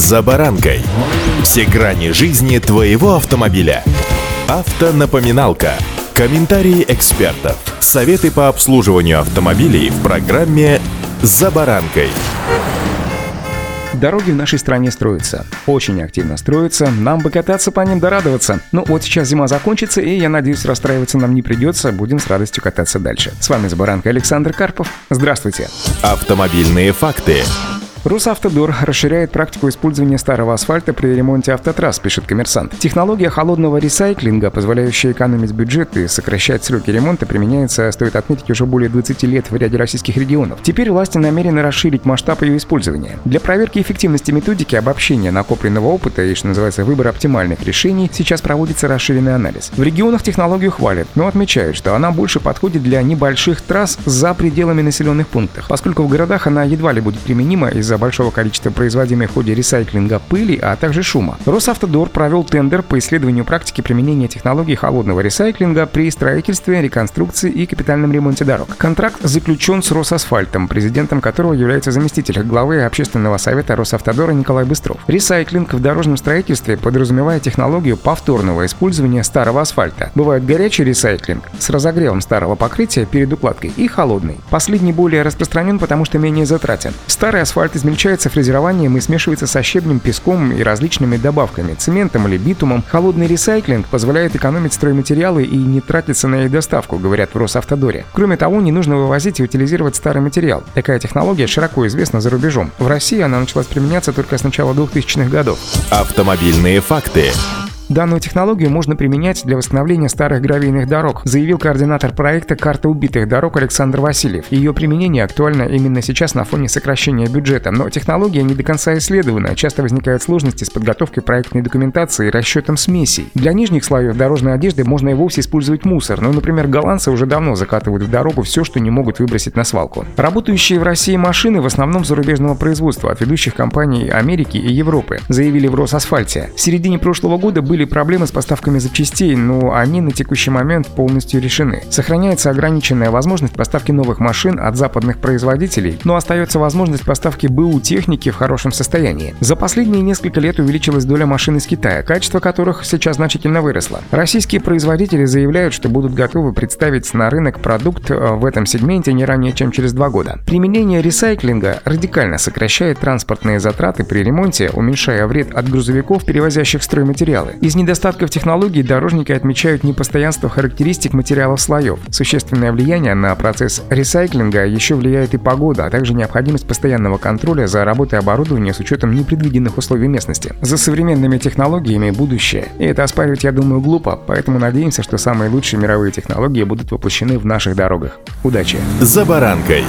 «За баранкой». Все грани жизни твоего автомобиля. Автонапоминалка. Комментарии экспертов. Советы по обслуживанию автомобилей в программе «За баранкой». Дороги в нашей стране строятся. Очень активно строятся. Нам бы кататься по ним да радоваться. Ну вот сейчас зима закончится, и я надеюсь, расстраиваться нам не придется. Будем с радостью кататься дальше. С вами Забаранка Александр Карпов. Здравствуйте. Автомобильные факты. Росавтодор расширяет практику использования старого асфальта при ремонте автотрасс, пишет коммерсант. Технология холодного ресайклинга, позволяющая экономить бюджет и сокращать сроки ремонта, применяется, стоит отметить, уже более 20 лет в ряде российских регионов. Теперь власти намерены расширить масштаб ее использования. Для проверки эффективности методики обобщения накопленного опыта и, что называется, выбора оптимальных решений, сейчас проводится расширенный анализ. В регионах технологию хвалят, но отмечают, что она больше подходит для небольших трасс за пределами населенных пунктов, поскольку в городах она едва ли будет применима из из-за большого количества производимой в ходе ресайклинга пыли, а также шума. Росавтодор провел тендер по исследованию практики применения технологий холодного ресайклинга при строительстве, реконструкции и капитальном ремонте дорог. Контракт заключен с Росасфальтом, президентом которого является заместитель главы общественного совета Росавтодора Николай Быстров. Ресайклинг в дорожном строительстве подразумевает технологию повторного использования старого асфальта. Бывает горячий ресайклинг с разогревом старого покрытия перед укладкой и холодный. Последний более распространен, потому что менее затратен. Старый асфальт измельчается фрезерованием и смешивается со щебнем, песком и различными добавками, цементом или битумом. Холодный ресайклинг позволяет экономить стройматериалы и не тратиться на их доставку, говорят в Росавтодоре. Кроме того, не нужно вывозить и утилизировать старый материал. Такая технология широко известна за рубежом. В России она началась применяться только с начала 2000-х годов. Автомобильные факты. Данную технологию можно применять для восстановления старых гравийных дорог, заявил координатор проекта «Карта убитых дорог» Александр Васильев. Ее применение актуально именно сейчас на фоне сокращения бюджета, но технология не до конца исследована, часто возникают сложности с подготовкой проектной документации и расчетом смесей. Для нижних слоев дорожной одежды можно и вовсе использовать мусор, но, например, голландцы уже давно закатывают в дорогу все, что не могут выбросить на свалку. Работающие в России машины в основном зарубежного производства от ведущих компаний Америки и Европы, заявили в Росасфальте. В середине прошлого года были были проблемы с поставками запчастей, но они на текущий момент полностью решены. Сохраняется ограниченная возможность поставки новых машин от западных производителей, но остается возможность поставки БУ техники в хорошем состоянии. За последние несколько лет увеличилась доля машин из Китая, качество которых сейчас значительно выросло. Российские производители заявляют, что будут готовы представить на рынок продукт э, в этом сегменте не ранее, чем через два года. Применение ресайклинга радикально сокращает транспортные затраты при ремонте, уменьшая вред от грузовиков, перевозящих стройматериалы. И из недостатков технологий дорожники отмечают непостоянство характеристик материалов слоев. Существенное влияние на процесс ресайклинга еще влияет и погода, а также необходимость постоянного контроля за работой оборудования с учетом непредвиденных условий местности. За современными технологиями будущее. И это оспаривать, я думаю, глупо, поэтому надеемся, что самые лучшие мировые технологии будут воплощены в наших дорогах. Удачи! За баранкой!